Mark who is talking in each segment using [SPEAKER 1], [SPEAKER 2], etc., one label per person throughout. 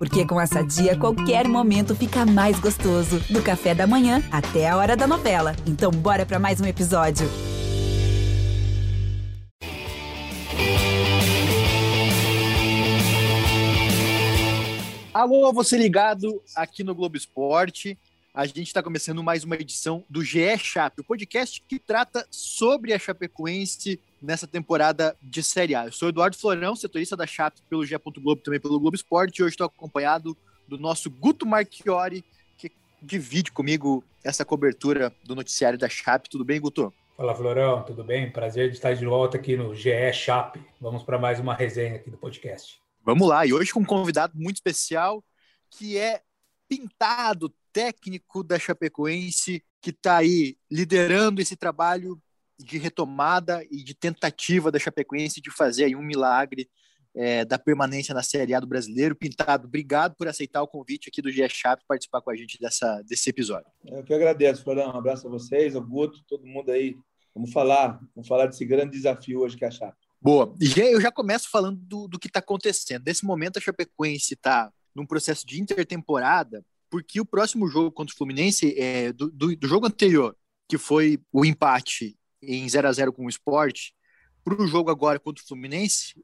[SPEAKER 1] Porque com essa dia, qualquer momento fica mais gostoso. Do café da manhã até a hora da novela. Então, bora para mais um episódio.
[SPEAKER 2] Alô, você ligado aqui no Globo Esporte. A gente está começando mais uma edição do GE Chape, o podcast que trata sobre a Chapecoense nessa temporada de Série A. Eu sou Eduardo Florão, setorista da Chape pelo GE. Globo, também pelo Globo Esporte, e hoje estou acompanhado do nosso Guto Marchiori, que divide comigo essa cobertura do noticiário da Chape. Tudo bem, Guto?
[SPEAKER 3] Fala, Florão, tudo bem? Prazer de estar de volta aqui no GE Chape. Vamos para mais uma resenha aqui do podcast.
[SPEAKER 2] Vamos lá, e hoje com um convidado muito especial, que é Pintado, técnico da Chapecoense, que está aí liderando esse trabalho de retomada e de tentativa da Chapecoense de fazer aí um milagre é, da permanência na Série A do Brasileiro. Pintado, obrigado por aceitar o convite aqui do GE Chape participar com a gente dessa, desse episódio.
[SPEAKER 4] Eu que agradeço, Florão. Um abraço a vocês, ao Guto, todo mundo aí. Vamos falar, vamos falar desse grande desafio hoje que é a Chape.
[SPEAKER 2] Boa. Eu já começo falando do, do que está acontecendo. Nesse momento, a Chapecoense está num processo de intertemporada, porque o próximo jogo contra o Fluminense, é, do, do, do jogo anterior, que foi o empate em 0 a 0 com o Sport, para o jogo agora contra o Fluminense,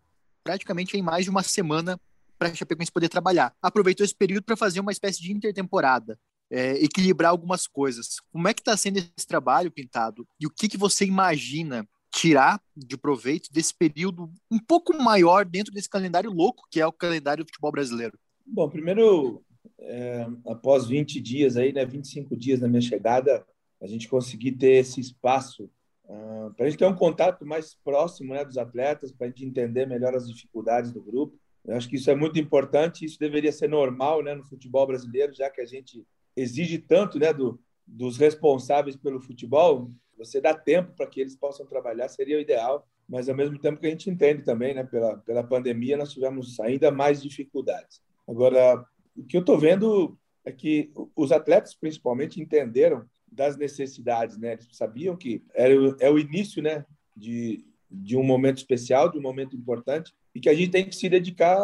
[SPEAKER 2] praticamente em mais de uma semana para a Chapecoense poder trabalhar. Aproveitou esse período para fazer uma espécie de intertemporada, é, equilibrar algumas coisas. Como é que está sendo esse trabalho, Pintado? E o que, que você imagina tirar de proveito desse período um pouco maior dentro desse calendário louco que é o calendário do futebol brasileiro?
[SPEAKER 4] Bom, primeiro, é, após 20 dias aí, né, 25 dias da minha chegada, a gente conseguir ter esse espaço uh, para a gente ter um contato mais próximo né, dos atletas, para a gente entender melhor as dificuldades do grupo. Eu acho que isso é muito importante, isso deveria ser normal né, no futebol brasileiro, já que a gente exige tanto né, do, dos responsáveis pelo futebol, você dá tempo para que eles possam trabalhar, seria o ideal, mas ao mesmo tempo que a gente entende também, né, pela, pela pandemia, nós tivemos ainda mais dificuldades. Agora, o que eu estou vendo é que os atletas, principalmente, entenderam das necessidades, né? Eles sabiam que era o, é o início, né, de, de um momento especial, de um momento importante, e que a gente tem que se dedicar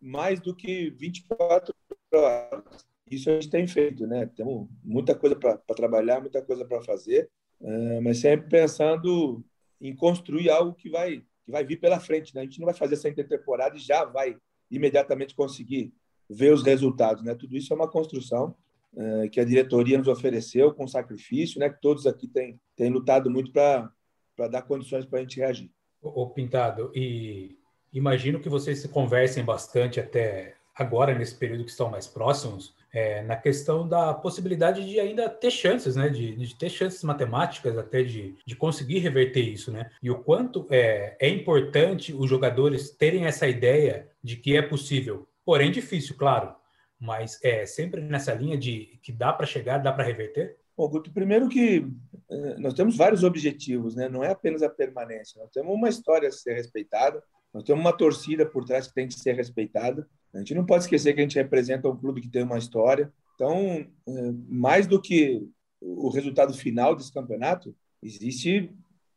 [SPEAKER 4] mais do que 24 horas. Isso a gente tem feito, né? Temos muita coisa para trabalhar, muita coisa para fazer, é, mas sempre pensando em construir algo que vai que vai vir pela frente. Né? A gente não vai fazer essa intertemporada e já vai imediatamente conseguir ver os resultados. Né? Tudo isso é uma construção que a diretoria nos ofereceu com sacrifício, né? que todos aqui têm, têm lutado muito para dar condições para a gente reagir.
[SPEAKER 3] O Pintado, e imagino que vocês se conversem bastante até agora, nesse período que estão mais próximos, é, na questão da possibilidade de ainda ter chances, né? De, de ter chances matemáticas até de, de conseguir reverter isso, né? E o quanto é, é importante os jogadores terem essa ideia de que é possível, porém difícil, claro, mas é sempre nessa linha de que dá para chegar, dá para reverter?
[SPEAKER 4] Bom, Guto, primeiro que é, nós temos vários objetivos, né? Não é apenas a permanência, nós temos uma história a ser respeitada, nós temos uma torcida por trás que tem que ser respeitada. A gente não pode esquecer que a gente representa um clube que tem uma história. Então, é, mais do que o resultado final desse campeonato, existe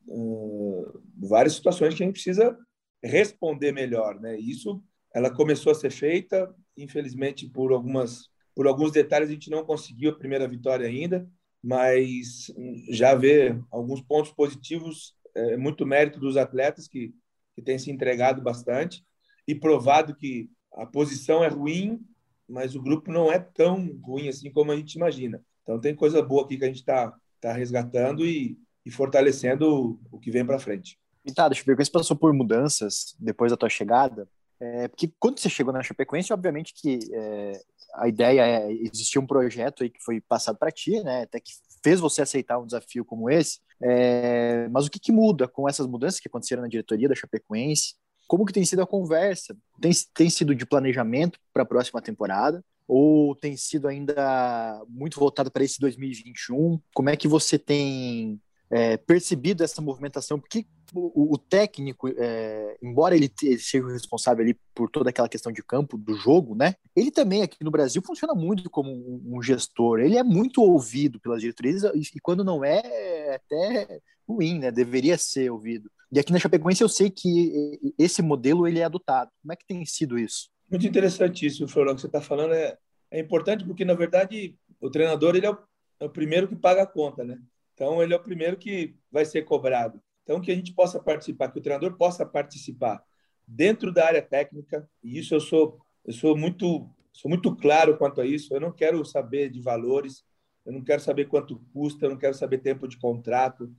[SPEAKER 4] uh, várias situações que a gente precisa responder melhor, né? Isso, ela começou a ser feita, infelizmente por algumas, por alguns detalhes a gente não conseguiu a primeira vitória ainda, mas já vê alguns pontos positivos, é, muito mérito dos atletas que que têm se entregado bastante e provado que a posição é ruim, mas o grupo não é tão ruim assim como a gente imagina. Então tem coisa boa aqui que a gente está tá resgatando e, e fortalecendo o, o que vem para frente.
[SPEAKER 2] Tá, deixa eu ver, você passou por mudanças depois da tua chegada, é, porque quando você chegou na Chapecoense, obviamente que é, a ideia é existia um projeto aí que foi passado para ti, né, até que fez você aceitar um desafio como esse. É, mas o que, que, muda com essas mudanças que aconteceram na diretoria da Chapecoense? Como que tem sido a conversa? Tem, tem sido de planejamento para a próxima temporada? Ou tem sido ainda muito voltado para esse 2021? Como é que você tem é, percebido essa movimentação? Porque o, o técnico, é, embora ele, ele, seja o responsável ali por toda aquela questão de campo, do jogo, né? Ele também aqui no Brasil funciona muito como um, um gestor. Ele é muito ouvido pelas diretorias e, e, quando não é, é até ruim, né? Deveria ser ouvido. E aqui na Chapecoense eu sei que esse modelo ele é adotado. Como é que tem sido isso?
[SPEAKER 4] Muito interessante isso, Florão, que você está falando. É, é importante porque, na verdade, o treinador ele é o, é o primeiro que paga a conta, né? Então, ele é o primeiro que vai ser cobrado. Então, que a gente possa participar, que o treinador possa participar dentro da área técnica, e isso eu sou, eu sou muito, sou muito claro quanto a isso. Eu não quero saber de valores, eu não quero saber quanto custa, eu não quero saber tempo de contrato,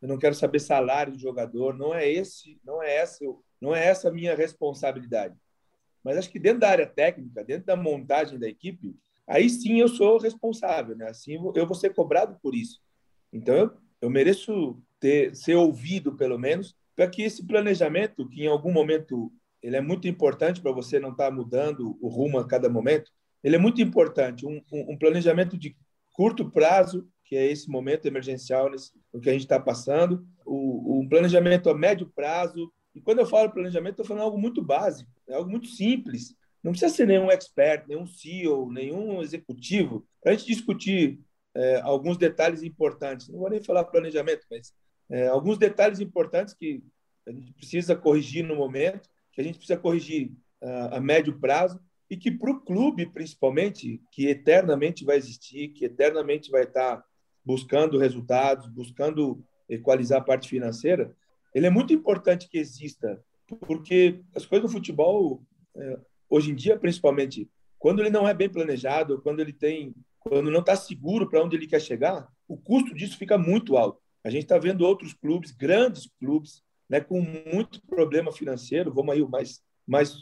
[SPEAKER 4] eu não quero saber salário de jogador. Não é esse, não é essa, não é essa a minha responsabilidade. Mas acho que dentro da área técnica, dentro da montagem da equipe, aí sim eu sou responsável, né? Assim eu vou ser cobrado por isso. Então eu, mereço ter ser ouvido pelo menos para que esse planejamento, que em algum momento ele é muito importante para você não estar tá mudando o rumo a cada momento, ele é muito importante. Um, um, planejamento de curto prazo, que é esse momento emergencial nesse, o que a gente está passando, o, um planejamento a médio prazo. E quando eu falo planejamento, estou falando algo muito básico, é algo muito simples. Não precisa ser nenhum expert, nenhum CEO, nenhum executivo para a gente discutir é, alguns detalhes importantes. Não vou nem falar planejamento, mas é, alguns detalhes importantes que a gente precisa corrigir no momento, que a gente precisa corrigir uh, a médio prazo e que para o clube, principalmente, que eternamente vai existir, que eternamente vai estar buscando resultados, buscando equalizar a parte financeira, ele é muito importante que exista, porque as coisas do futebol, é, hoje em dia, principalmente, quando ele não é bem planejado, quando ele tem, quando não está seguro para onde ele quer chegar, o custo disso fica muito alto. A gente está vendo outros clubes, grandes clubes, né, com muito problema financeiro. Vamos aí o mais, mais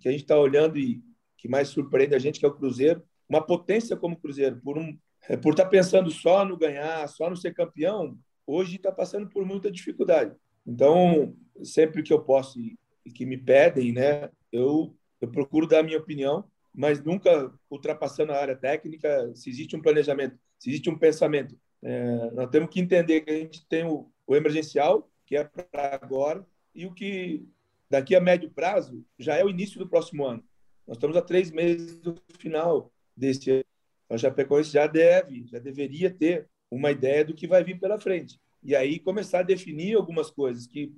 [SPEAKER 4] que a gente está olhando e que mais surpreende a gente, que é o Cruzeiro. Uma potência como o Cruzeiro, por um, é, por estar tá pensando só no ganhar, só no ser campeão, hoje está passando por muita dificuldade. Então, sempre que eu posso e, e que me pedem, né, eu, eu procuro dar a minha opinião, mas nunca ultrapassando a área técnica. Se existe um planejamento, se existe um pensamento é, nós temos que entender que a gente tem o, o emergencial, que é para agora, e o que daqui a médio prazo já é o início do próximo ano. Nós estamos a três meses do final desse ano. A Chapecoense já deve, já deveria ter uma ideia do que vai vir pela frente. E aí começar a definir algumas coisas que,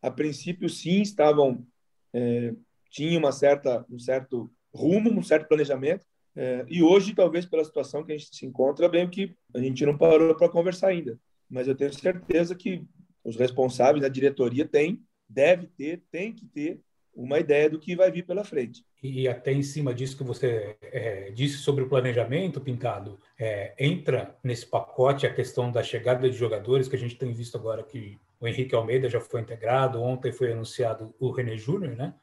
[SPEAKER 4] a princípio, sim, estavam é, tinham uma certa, um certo rumo, um certo planejamento, é, e hoje, talvez pela situação que a gente se encontra, bem que a gente não parou para conversar ainda. Mas eu tenho certeza que os responsáveis da diretoria têm, deve ter, tem que ter uma ideia do que vai vir pela frente.
[SPEAKER 3] E até em cima disso que você é, disse sobre o planejamento, Pintado, é, entra nesse pacote a questão da chegada de jogadores, que a gente tem visto agora que o Henrique Almeida já foi integrado, ontem foi anunciado o René Júnior, né?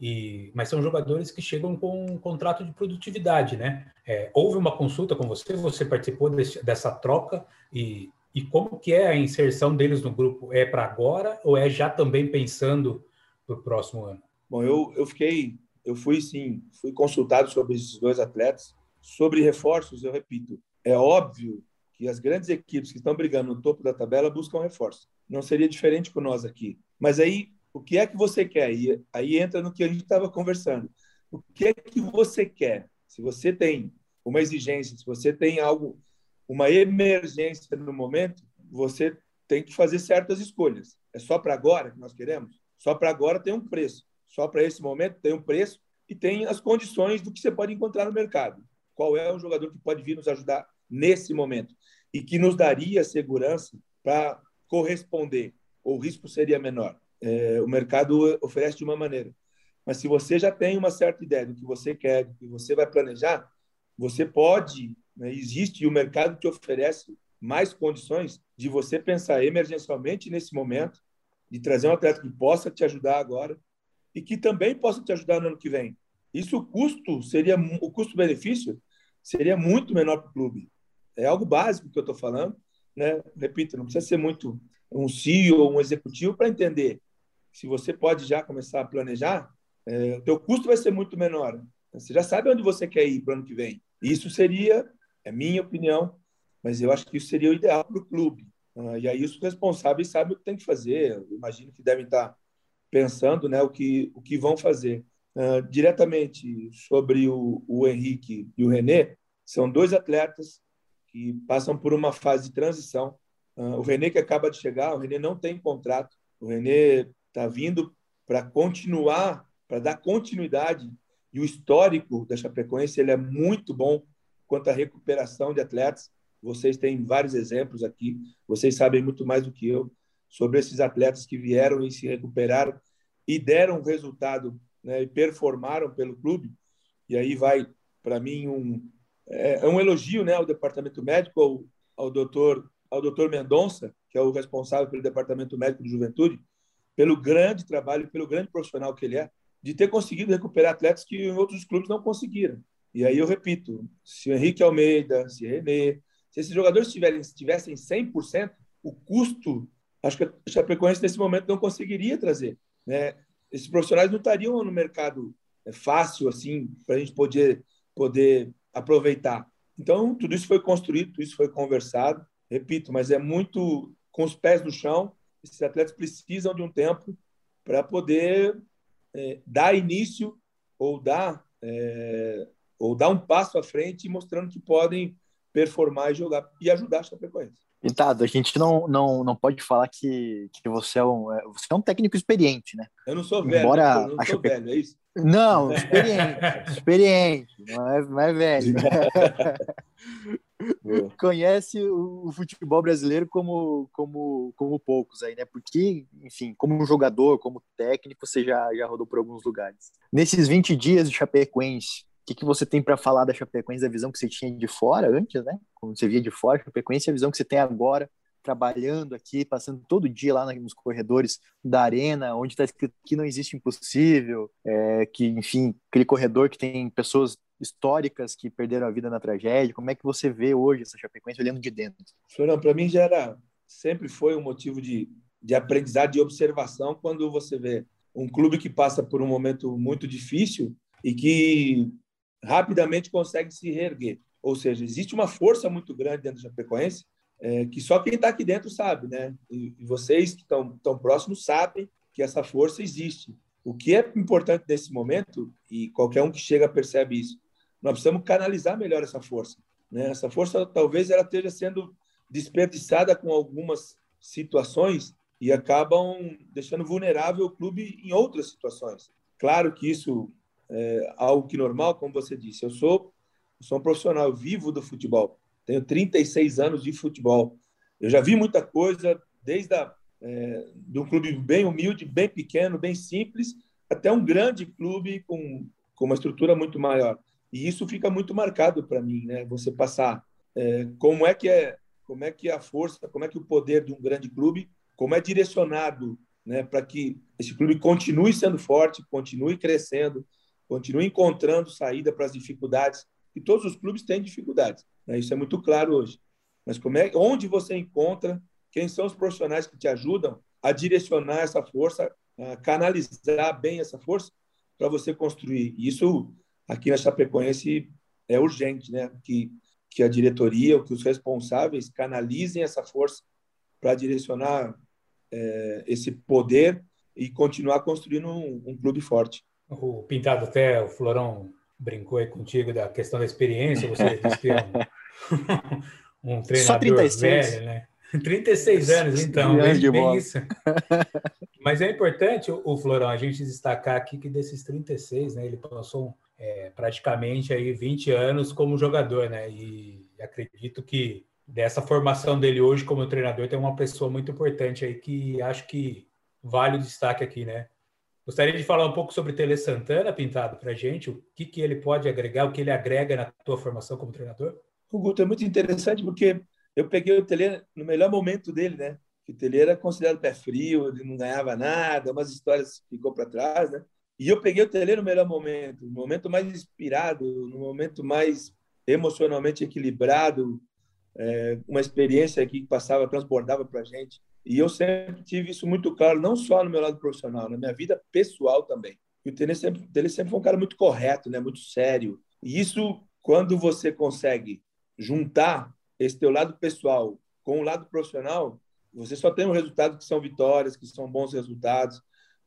[SPEAKER 3] E, mas são jogadores que chegam com um contrato de produtividade, né? É, houve uma consulta com você, você participou desse, dessa troca e, e como que é a inserção deles no grupo? É para agora ou é já também pensando para o próximo ano?
[SPEAKER 4] Bom, eu, eu fiquei, eu fui sim, fui consultado sobre esses dois atletas. Sobre reforços, eu repito, é óbvio que as grandes equipes que estão brigando no topo da tabela buscam reforços. Não seria diferente com nós aqui. Mas aí o que é que você quer? E aí entra no que a gente estava conversando. O que é que você quer? Se você tem uma exigência, se você tem algo, uma emergência no momento, você tem que fazer certas escolhas. É só para agora que nós queremos? Só para agora tem um preço. Só para esse momento tem um preço e tem as condições do que você pode encontrar no mercado. Qual é o jogador que pode vir nos ajudar nesse momento e que nos daria segurança para corresponder? Ou o risco seria menor? É, o mercado oferece de uma maneira. Mas se você já tem uma certa ideia do que você quer, do que você vai planejar, você pode, né, existe e o mercado te oferece mais condições de você pensar emergencialmente nesse momento, de trazer um atleta que possa te ajudar agora e que também possa te ajudar no ano que vem. Isso o custo seria o custo-benefício seria muito menor para o clube. É algo básico que eu estou falando, né? Repito, não precisa ser muito um CEO ou um executivo para entender se você pode já começar a planejar, é, o teu custo vai ser muito menor. Você já sabe onde você quer ir para o ano que vem. Isso seria, é minha opinião, mas eu acho que isso seria o ideal para o clube. Ah, e aí os responsáveis sabem o que tem que fazer. Eu imagino que devem estar pensando né, o, que, o que vão fazer. Uh, diretamente sobre o, o Henrique e o René, são dois atletas que passam por uma fase de transição. Uh, o René que acaba de chegar, o René não tem contrato. O René está vindo para continuar, para dar continuidade e o histórico da Chapecoense ele é muito bom quanto à recuperação de atletas. Vocês têm vários exemplos aqui, vocês sabem muito mais do que eu sobre esses atletas que vieram e se recuperaram e deram resultado né, e performaram pelo clube. E aí vai, para mim, um, é, é, um elogio né, ao departamento médico, ao, ao doutor ao doutor Mendonça, que é o responsável pelo departamento médico de juventude, pelo grande trabalho, pelo grande profissional que ele é, de ter conseguido recuperar atletas que em outros clubes não conseguiram. E aí eu repito, se o Henrique Almeida, se René, se esses jogadores tiverem, tivessem 100%, o custo, acho que a Chapecoense nesse momento não conseguiria trazer. Né? Esses profissionais não estariam no mercado é, fácil assim para a gente poder, poder aproveitar. Então, tudo isso foi construído, tudo isso foi conversado, repito, mas é muito com os pés no chão. Esses atletas precisam de um tempo para poder é, dar início ou dar, é, ou dar um passo à frente, mostrando que podem performar e jogar e ajudar a Chapecoense.
[SPEAKER 2] Pintado, a gente não, não, não pode falar que, que você, é um, é, você é um técnico experiente, né?
[SPEAKER 4] Eu não sou velho, Embora eu não sou velho, é isso?
[SPEAKER 2] Não, experiente, experiente, não é, não é velho. Conhece o futebol brasileiro como, como, como poucos aí, né? Porque, enfim, como jogador, como técnico, você já, já rodou por alguns lugares. Nesses 20 dias de Chapecoense, o que, que você tem para falar da Chapecoense, da visão que você tinha de fora antes, né? Como você via de fora, Chapecoense, a visão que você tem agora, trabalhando aqui, passando todo dia lá nos corredores da arena, onde está escrito que não existe impossível, é, que, enfim, aquele corredor que tem pessoas históricas que perderam a vida na tragédia. Como é que você vê hoje essa Chapecoense olhando de dentro?
[SPEAKER 4] Florão, para mim já era, sempre foi um motivo de, de aprendizado, de observação, quando você vê um clube que passa por um momento muito difícil e que rapidamente consegue se reerguer. Ou seja, existe uma força muito grande dentro da Chapecoense é, que só quem está aqui dentro sabe, né? E, e vocês que estão tão próximos sabem que essa força existe. O que é importante nesse momento, e qualquer um que chega percebe isso, nós precisamos canalizar melhor essa força. Né? Essa força talvez ela esteja sendo desperdiçada com algumas situações e acabam deixando vulnerável o clube em outras situações. Claro que isso é algo que normal, como você disse. Eu sou, eu sou um profissional vivo do futebol. Tenho 36 anos de futebol. Eu já vi muita coisa, desde a, é, de um clube bem humilde, bem pequeno, bem simples, até um grande clube com, com uma estrutura muito maior. E isso fica muito marcado para mim, né? Você passar é, como é que é, como é que é a força, como é que o poder de um grande clube, como é direcionado, né, para que esse clube continue sendo forte, continue crescendo, continue encontrando saída para as dificuldades. E todos os clubes têm dificuldades, né? Isso é muito claro hoje. Mas como é, onde você encontra, quem são os profissionais que te ajudam a direcionar essa força, a canalizar bem essa força para você construir. Isso aqui na Chapecoense é urgente, né? Que, que a diretoria, que os responsáveis canalizem essa força para direcionar é, esse poder e continuar construindo um, um, clube forte.
[SPEAKER 3] O Pintado até, o Florão brincou aí contigo da questão da experiência, você disse que é um, um treinador Só 36. velho, né? 36 anos, então, bem, bem isso. Mas é importante, o Florão, a gente destacar aqui que desses 36, né, ele passou é, praticamente aí 20 anos como jogador, né? E acredito que dessa formação dele hoje como treinador tem uma pessoa muito importante aí que acho que vale o destaque aqui, né? Gostaria de falar um pouco sobre Tele Santana, Pintado, para gente, o que, que ele pode agregar, o que ele agrega na tua formação como treinador?
[SPEAKER 4] O Guto é muito interessante porque eu peguei o Tele no melhor momento dele, né? Que o Tele era considerado pé frio, ele não ganhava nada, umas histórias ficou para trás, né? E eu peguei o Tele no melhor momento, no momento mais inspirado, no momento mais emocionalmente equilibrado, é, uma experiência que passava, transbordava para a gente. E eu sempre tive isso muito claro, não só no meu lado profissional, na minha vida pessoal também. E o Tele sempre, o sempre foi um cara muito correto, né, muito sério. E isso, quando você consegue juntar esse teu lado pessoal com o lado profissional, você só tem um resultado que são vitórias, que são bons resultados.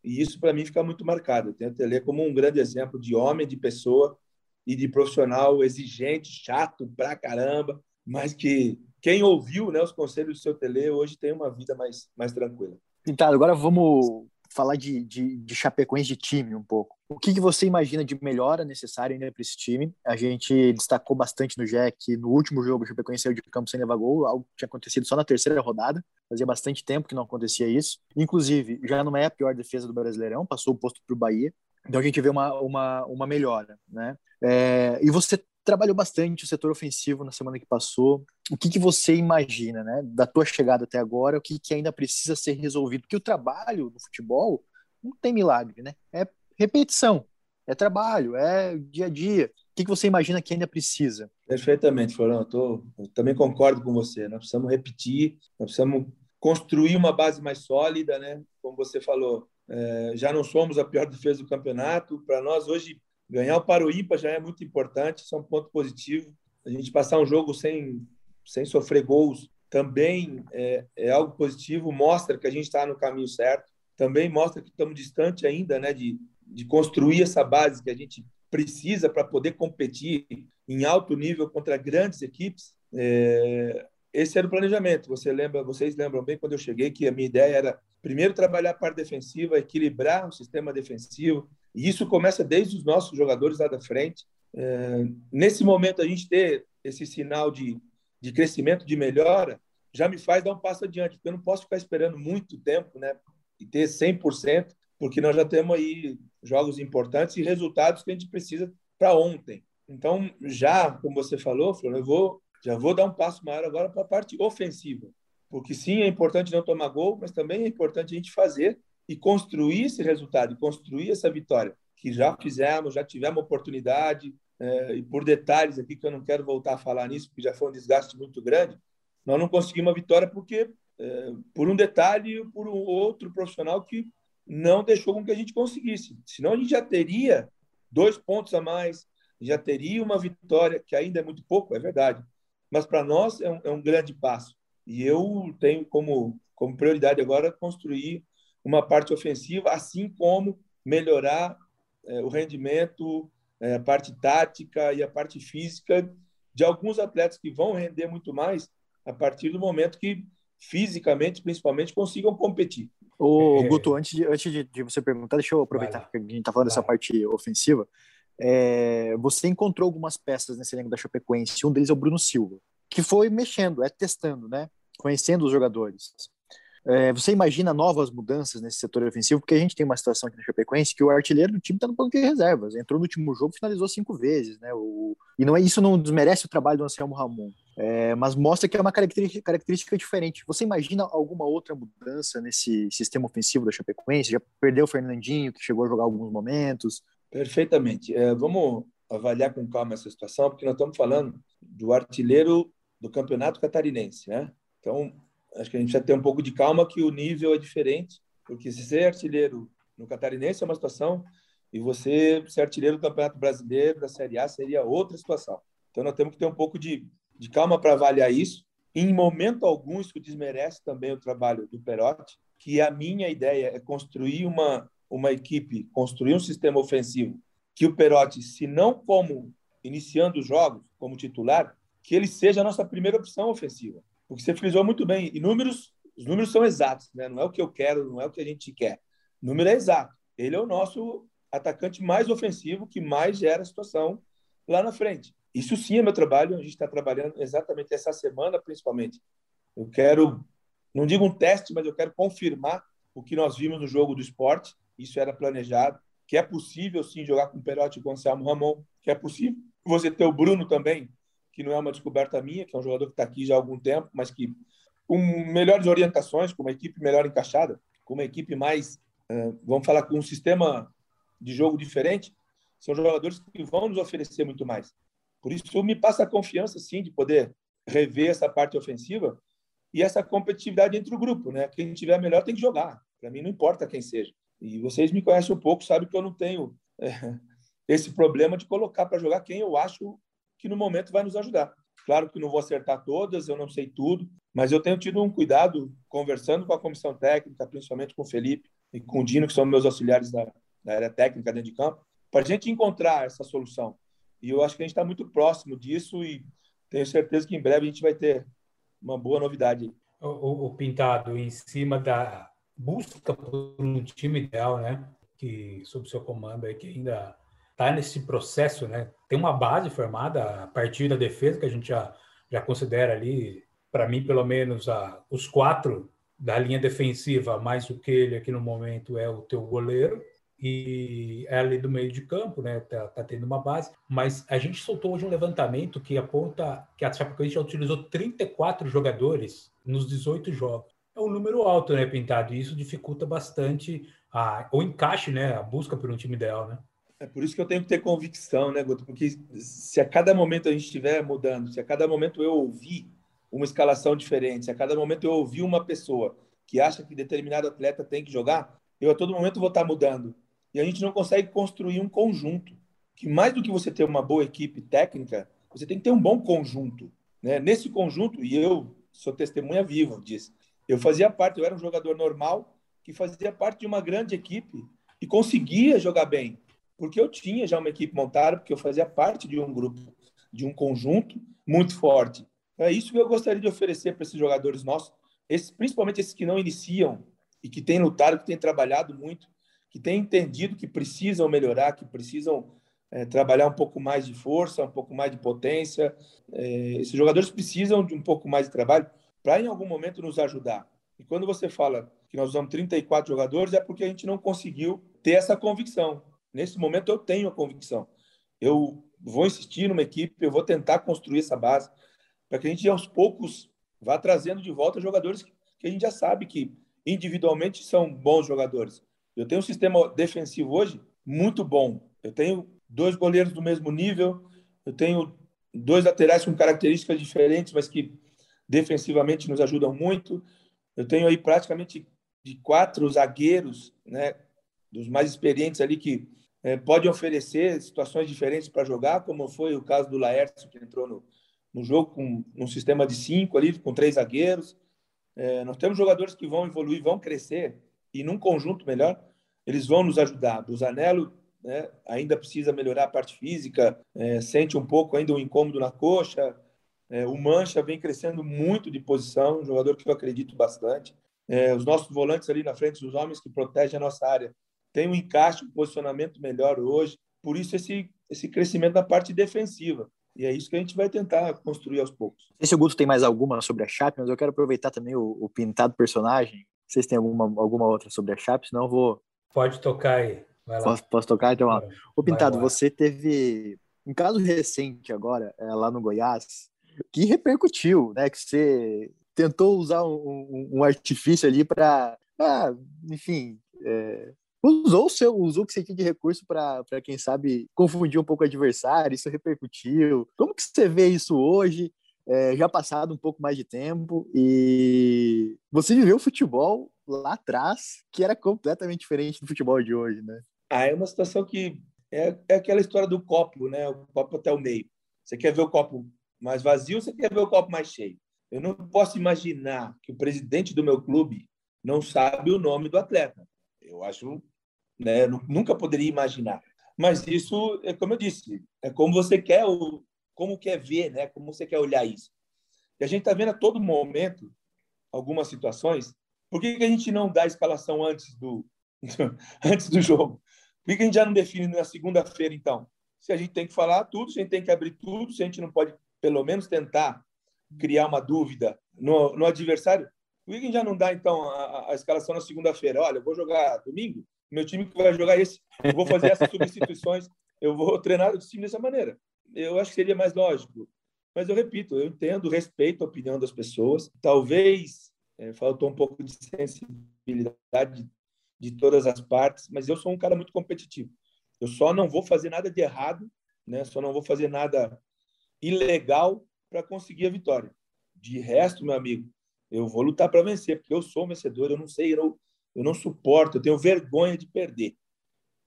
[SPEAKER 4] E isso, para mim, fica muito marcado. Eu tenho o Tele como um grande exemplo de homem, de pessoa e de profissional exigente, chato pra caramba, mas que quem ouviu né, os conselhos do seu Tele hoje tem uma vida mais, mais tranquila.
[SPEAKER 2] Pintado, agora vamos falar de, de, de Chapecoense de time um pouco. O que, que você imagina de melhora necessária ainda para esse time? A gente destacou bastante no que no último jogo o Chapecoense saiu de campo sem levar gol, algo que tinha acontecido só na terceira rodada. Fazia bastante tempo que não acontecia isso. Inclusive, já não é a pior defesa do Brasileirão, passou o posto para o Bahia. Então a gente vê uma, uma, uma melhora, né? É, e você trabalhou bastante o setor ofensivo na semana que passou. O que, que você imagina, né, da tua chegada até agora? O que, que ainda precisa ser resolvido? Porque o trabalho no futebol não tem milagre, né? É repetição, é trabalho, é dia a dia. O que, que você imagina que ainda precisa?
[SPEAKER 4] Perfeitamente, Florão. Eu, tô, eu também concordo com você. Nós precisamos repetir, nós precisamos construir uma base mais sólida, né? Como você falou, é, já não somos a pior defesa do campeonato. Para nós, hoje, Ganhar o Paroímpa já é muito importante, isso é um ponto positivo. A gente passar um jogo sem, sem sofrer gols também é, é algo positivo, mostra que a gente está no caminho certo, também mostra que estamos distante ainda né, de, de construir essa base que a gente precisa para poder competir em alto nível contra grandes equipes. É, esse era o planejamento. Você lembra, vocês lembram bem quando eu cheguei que a minha ideia era primeiro trabalhar a parte defensiva, equilibrar o sistema defensivo, e isso começa desde os nossos jogadores lá da frente. É, nesse momento, a gente ter esse sinal de, de crescimento, de melhora, já me faz dar um passo adiante, porque eu não posso ficar esperando muito tempo né, e ter 100%, porque nós já temos aí jogos importantes e resultados que a gente precisa para ontem. Então, já, como você falou, Flor, eu vou, já vou dar um passo maior agora para a parte ofensiva, porque sim, é importante não tomar gol, mas também é importante a gente fazer e construir esse resultado, construir essa vitória, que já fizemos, já tivemos oportunidade, é, e por detalhes aqui que eu não quero voltar a falar nisso, porque já foi um desgaste muito grande, nós não conseguimos a vitória porque, é, por um detalhe, por um outro profissional que não deixou com que a gente conseguisse. Senão a gente já teria dois pontos a mais, já teria uma vitória, que ainda é muito pouco, é verdade, mas para nós é um, é um grande passo. E eu tenho como, como prioridade agora construir uma parte ofensiva, assim como melhorar é, o rendimento, é, a parte tática e a parte física de alguns atletas que vão render muito mais a partir do momento que fisicamente, principalmente, consigam competir.
[SPEAKER 2] O é. Guto, antes, de, antes de, de, você perguntar, deixa eu aproveitar que a gente está falando Vai. dessa parte ofensiva. É, você encontrou algumas peças nesse elenco da Chapecoense, um deles é o Bruno Silva, que foi mexendo, é testando, né? Conhecendo os jogadores. É, você imagina novas mudanças nesse setor ofensivo? Porque a gente tem uma situação aqui no Chapecoense que o artilheiro do time está no banco de reservas. Entrou no último jogo, finalizou cinco vezes, né? O, e não é isso não desmerece o trabalho do Anselmo Ramon, é, mas mostra que é uma característica, característica diferente. Você imagina alguma outra mudança nesse sistema ofensivo da Chapecoense? Já perdeu o Fernandinho, que chegou a jogar alguns momentos.
[SPEAKER 4] Perfeitamente. É, vamos avaliar com calma essa situação, porque nós estamos falando do artilheiro do campeonato catarinense, né? Então, acho que a gente precisa ter um pouco de calma que o nível é diferente, porque se ser artilheiro no Catarinense é uma situação e você ser artilheiro do Campeonato Brasileiro, da Série A, seria outra situação. Então, nós temos que ter um pouco de, de calma para avaliar isso. Em momento algum, isso desmerece também o trabalho do Perotti, que a minha ideia é construir uma, uma equipe, construir um sistema ofensivo que o Perotti, se não como iniciando os jogos, como titular, que ele seja a nossa primeira opção ofensiva. Porque você frisou muito bem. E números, os números são exatos, né? Não é o que eu quero, não é o que a gente quer. O número é exato. Ele é o nosso atacante mais ofensivo, que mais gera situação lá na frente. Isso sim é meu trabalho. A gente está trabalhando exatamente essa semana, principalmente. Eu quero, não digo um teste, mas eu quero confirmar o que nós vimos no jogo do esporte. Isso era planejado. Que é possível, sim, jogar com o Perotti e com o Anselmo Ramon. Que é possível. Você ter o Bruno também, que não é uma descoberta minha, que é um jogador que está aqui já há algum tempo, mas que com melhores orientações, com uma equipe melhor encaixada, com uma equipe mais, vamos falar, com um sistema de jogo diferente, são jogadores que vão nos oferecer muito mais. Por isso, me passa a confiança, sim, de poder rever essa parte ofensiva e essa competitividade entre o grupo, né? Quem tiver melhor tem que jogar. Para mim, não importa quem seja. E vocês me conhecem um pouco, sabem que eu não tenho é, esse problema de colocar para jogar quem eu acho que no momento vai nos ajudar. Claro que não vou acertar todas, eu não sei tudo, mas eu tenho tido um cuidado conversando com a comissão técnica, principalmente com o Felipe e com o Dino, que são meus auxiliares da, da área técnica dentro de campo, para a gente encontrar essa solução. E eu acho que a gente está muito próximo disso e tenho certeza que em breve a gente vai ter uma boa novidade.
[SPEAKER 3] O, o, Pintado, em cima da, busca por um time ideal, né? Que sob seu comando aí que ainda está nesse processo, né? Tem uma base formada a partir da defesa que a gente já já considera ali, para mim pelo menos a, os quatro da linha defensiva, mais o que ele aqui no momento é o teu goleiro e é ali do meio de campo, né? Tá, tá, tendo uma base, mas a gente soltou hoje um levantamento que aponta que a Chapecoense já utilizou 34 jogadores nos 18 jogos. É um número alto, né, Pintado? E isso dificulta bastante a, o encaixe, né? A busca por um time ideal, né?
[SPEAKER 4] É por isso que eu tenho que ter convicção, né, Guto? Porque se a cada momento a gente estiver mudando, se a cada momento eu ouvir uma escalação diferente, se a cada momento eu ouvir uma pessoa que acha que determinado atleta tem que jogar, eu a todo momento vou estar mudando e a gente não consegue construir um conjunto. Que mais do que você ter uma boa equipe técnica, você tem que ter um bom conjunto. Né? Nesse conjunto, e eu sou testemunha viva disso, eu fazia parte, eu era um jogador normal que fazia parte de uma grande equipe e conseguia jogar bem, porque eu tinha já uma equipe montada, porque eu fazia parte de um grupo, de um conjunto muito forte. É isso que eu gostaria de oferecer para esses jogadores nossos, esses, principalmente esses que não iniciam e que têm lutado, que têm trabalhado muito que têm entendido que precisam melhorar, que precisam é, trabalhar um pouco mais de força, um pouco mais de potência. É, esses jogadores precisam de um pouco mais de trabalho para, em algum momento, nos ajudar. E quando você fala que nós usamos 34 jogadores, é porque a gente não conseguiu ter essa convicção. Nesse momento, eu tenho a convicção. Eu vou insistir numa equipe, eu vou tentar construir essa base para que a gente, aos poucos, vá trazendo de volta jogadores que a gente já sabe que individualmente são bons jogadores, eu tenho um sistema defensivo hoje muito bom. Eu tenho dois goleiros do mesmo nível, eu tenho dois laterais com características diferentes, mas que defensivamente nos ajudam muito. Eu tenho aí praticamente de quatro zagueiros, né, dos mais experientes ali que é, podem oferecer situações diferentes para jogar, como foi o caso do Laércio que entrou no, no jogo com um sistema de cinco ali, com três zagueiros. É, nós temos jogadores que vão evoluir, vão crescer e num conjunto melhor eles vão nos ajudar. O Zanello né, ainda precisa melhorar a parte física, é, sente um pouco ainda um incômodo na coxa. É, o Mancha vem crescendo muito de posição, um jogador que eu acredito bastante. É, os nossos volantes ali na frente, os homens que protegem a nossa área, tem um encaixe, um posicionamento melhor hoje. Por isso, esse, esse crescimento na parte defensiva. E é isso que a gente vai tentar construir aos poucos.
[SPEAKER 2] Não sei se o Guto tem mais alguma sobre a Chape, mas eu quero aproveitar também o, o pintado personagem. Vocês têm alguma, alguma outra sobre a Chape? Senão eu vou
[SPEAKER 3] Pode tocar aí.
[SPEAKER 2] Posso, posso, tocar? Então, ó. Ô, Pintado, você teve um caso recente agora, é, lá no Goiás, que repercutiu, né? Que você tentou usar um, um artifício ali para, ah, enfim, é, usou o seu, usou o que você tinha de recurso para, quem sabe, confundir um pouco o adversário, isso repercutiu. Como que você vê isso hoje? É, já passado um pouco mais de tempo e você viveu o futebol lá atrás que era completamente diferente do futebol de hoje, né?
[SPEAKER 4] Ah, é uma situação que é, é aquela história do copo, né? O copo até o meio. Você quer ver o copo mais vazio, você quer ver o copo mais cheio. Eu não posso imaginar que o presidente do meu clube não sabe o nome do atleta. Eu acho, né? Nunca poderia imaginar. Mas isso é como eu disse, é como você quer o, como quer ver, né? Como você quer olhar isso. E a gente está vendo a todo momento algumas situações por que, que a gente não dá a escalação antes do, antes do jogo? Por que, que a gente já não define na segunda-feira, então? Se a gente tem que falar tudo, se a gente tem que abrir tudo, se a gente não pode, pelo menos, tentar criar uma dúvida no, no adversário, por que, a gente já não dá, então, a, a escalação na segunda-feira? Olha, eu vou jogar domingo, meu time que vai jogar esse, eu vou fazer essas substituições, eu vou treinar o time dessa maneira. Eu acho que seria mais lógico. Mas eu repito, eu entendo, respeito a opinião das pessoas. Talvez é, faltou um pouco de sensibilidade de todas as partes, mas eu sou um cara muito competitivo. Eu só não vou fazer nada de errado, né? Só não vou fazer nada ilegal para conseguir a vitória. De resto, meu amigo, eu vou lutar para vencer, porque eu sou vencedor, eu não sei, eu, eu não suporto, eu tenho vergonha de perder.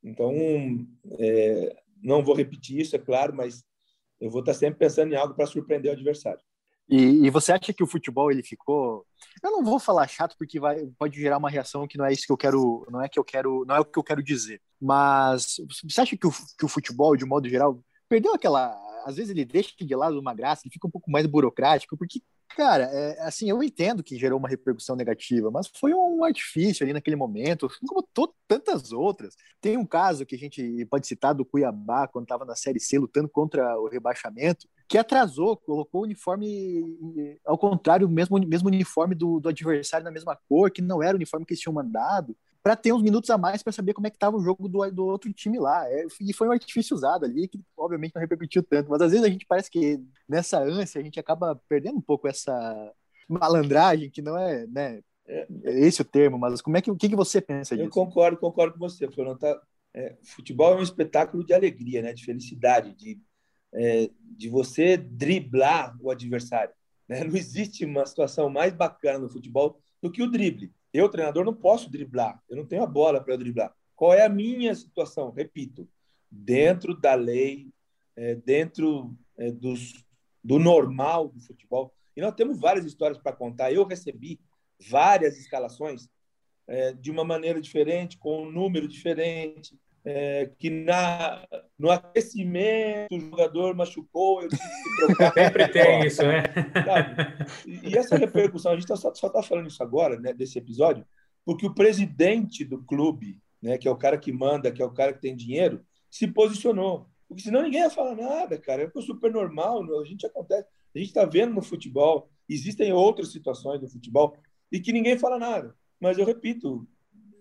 [SPEAKER 4] Então, é, não vou repetir isso, é claro, mas eu vou estar sempre pensando em algo para surpreender o adversário.
[SPEAKER 2] E, e, você acha que o futebol ele ficou? Eu não vou falar chato porque vai, pode gerar uma reação que não é isso que eu quero, não é que eu quero, não é o que eu quero dizer. Mas você acha que o, que o futebol, de modo geral, perdeu aquela, às vezes ele deixa de lado uma graça, ele fica um pouco mais burocrático, porque Cara, é, assim, eu entendo que gerou uma repercussão negativa, mas foi um artifício ali naquele momento, como tantas outras. Tem um caso que a gente pode citar do Cuiabá, quando estava na Série C lutando contra o rebaixamento, que atrasou, colocou o uniforme ao contrário, o mesmo, mesmo uniforme do, do adversário na mesma cor, que não era o uniforme que eles tinham mandado para ter uns minutos a mais para saber como é que estava o jogo do, do outro time lá. É, e foi um artifício usado ali, que obviamente não repercutiu tanto, mas às vezes a gente parece que nessa ânsia a gente acaba perdendo um pouco essa malandragem, que não é, né, é esse o termo, mas como é que, o que, que você pensa disso?
[SPEAKER 4] Eu concordo, concordo com você, Florão. Tá, é, futebol é um espetáculo de alegria, né, de felicidade, de, é, de você driblar o adversário. Né? Não existe uma situação mais bacana no futebol do que o drible. Eu, treinador, não posso driblar. Eu não tenho a bola para driblar. Qual é a minha situação? Repito, dentro da lei, é, dentro é, dos, do normal do futebol. E nós temos várias histórias para contar. Eu recebi várias escalações é, de uma maneira diferente, com um número diferente, é, que na, no aquecimento o jogador machucou, eu tive que
[SPEAKER 3] trocar. Sempre tem isso, né?
[SPEAKER 4] E, e, essa repercussão, a gente tá, só está falando isso agora, né, desse episódio, porque o presidente do clube, né, que é o cara que manda, que é o cara que tem dinheiro, se posicionou. Porque senão ninguém ia falar nada, cara. É super normal, a gente acontece. A gente está vendo no futebol, existem outras situações no futebol e que ninguém fala nada. Mas eu repito,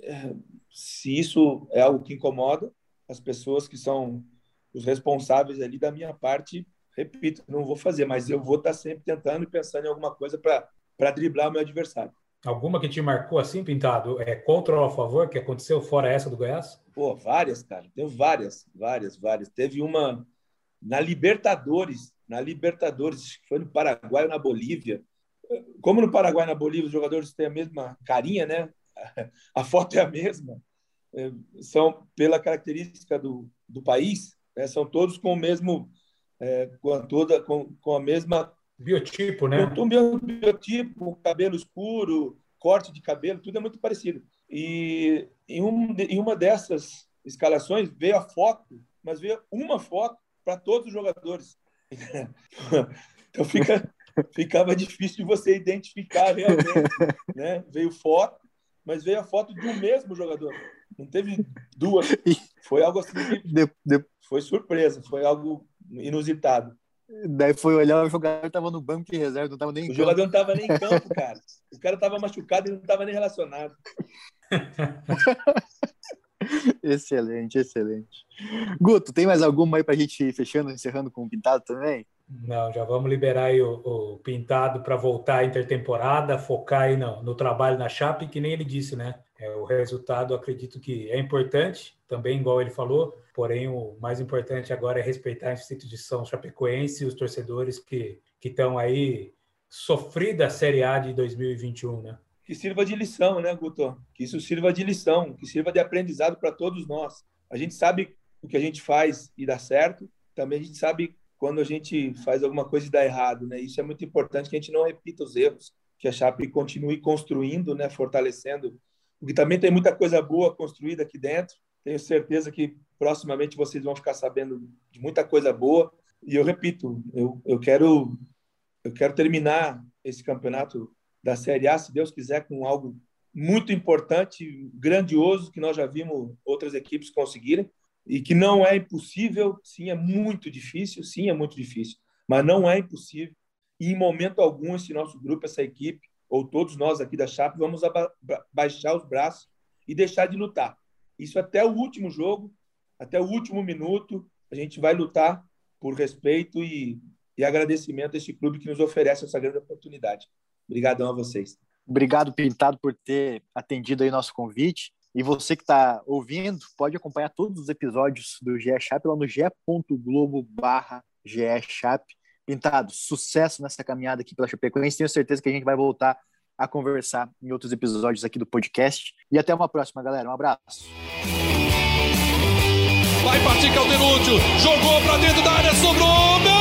[SPEAKER 4] é, se isso é algo que incomoda as pessoas que são os responsáveis ali da minha parte, repito, não vou fazer, mas eu vou estar sempre tentando e pensando em alguma coisa para driblar o meu adversário.
[SPEAKER 3] Alguma que te marcou assim, Pintado? É contra ou a favor que aconteceu fora essa do Goiás?
[SPEAKER 4] Pô, várias, cara. Tem várias, várias, várias. Teve uma na Libertadores, na Libertadores, foi no Paraguai ou na Bolívia. Como no Paraguai e na Bolívia os jogadores têm a mesma carinha, né? a foto é a mesma, é, são pela característica do, do país, né, são todos com o mesmo, é, com, a toda, com, com a mesma
[SPEAKER 3] biotipo, né?
[SPEAKER 4] Com o mesmo biotipo, cabelo escuro, corte de cabelo, tudo é muito parecido. E em, um, em uma dessas escalações veio a foto, mas veio uma foto para todos os jogadores. então fica, ficava difícil de você identificar realmente, né? Veio foto mas veio a foto do mesmo jogador. Não teve duas. Foi algo assim. Foi surpresa, foi algo inusitado.
[SPEAKER 2] Daí foi olhar, o jogador estava no banco de reserva, não estava nem em
[SPEAKER 4] o
[SPEAKER 2] campo.
[SPEAKER 4] Jogador não estava nem em campo, cara. O cara estava machucado e não estava nem relacionado.
[SPEAKER 2] excelente, excelente. Guto, tem mais alguma aí para a gente ir fechando, encerrando com o Pintado também?
[SPEAKER 3] Não, já vamos liberar aí o, o Pintado para voltar à intertemporada, focar aí no, no, trabalho na Chape, que nem ele disse, né? É, o resultado, acredito que é importante, também igual ele falou, porém o mais importante agora é respeitar a instituição chapecoense e os torcedores que estão aí sofrida a Série A de 2021, né?
[SPEAKER 4] Que sirva de lição, né, Guto? Que isso sirva de lição, que sirva de aprendizado para todos nós. A gente sabe o que a gente faz e dá certo, também a gente sabe quando a gente faz alguma coisa e dá errado, né? Isso é muito importante que a gente não repita os erros, que a Chape continue construindo, né, fortalecendo, porque também tem muita coisa boa construída aqui dentro. Tenho certeza que proximamente vocês vão ficar sabendo de muita coisa boa. E eu repito, eu, eu quero eu quero terminar esse campeonato da Série A, se Deus quiser, com algo muito importante, grandioso que nós já vimos outras equipes conseguirem e que não é impossível, sim, é muito difícil, sim, é muito difícil, mas não é impossível. E em momento algum, esse nosso grupo, essa equipe, ou todos nós aqui da Chape, vamos baixar os braços e deixar de lutar. Isso até o último jogo, até o último minuto, a gente vai lutar por respeito e, e agradecimento a este clube que nos oferece essa grande oportunidade. Obrigadão a vocês.
[SPEAKER 2] Obrigado, Pintado, por ter atendido aí nosso convite. E você que está ouvindo, pode acompanhar todos os episódios do GE Chap lá no ge.globo barra Chap. Pintado, sucesso nessa caminhada aqui pela Chapecoense. Tenho certeza que a gente vai voltar a conversar em outros episódios aqui do podcast. E até uma próxima, galera. Um abraço.
[SPEAKER 5] Vai partir Calderúcio, jogou para dentro da área, sobrou. Não,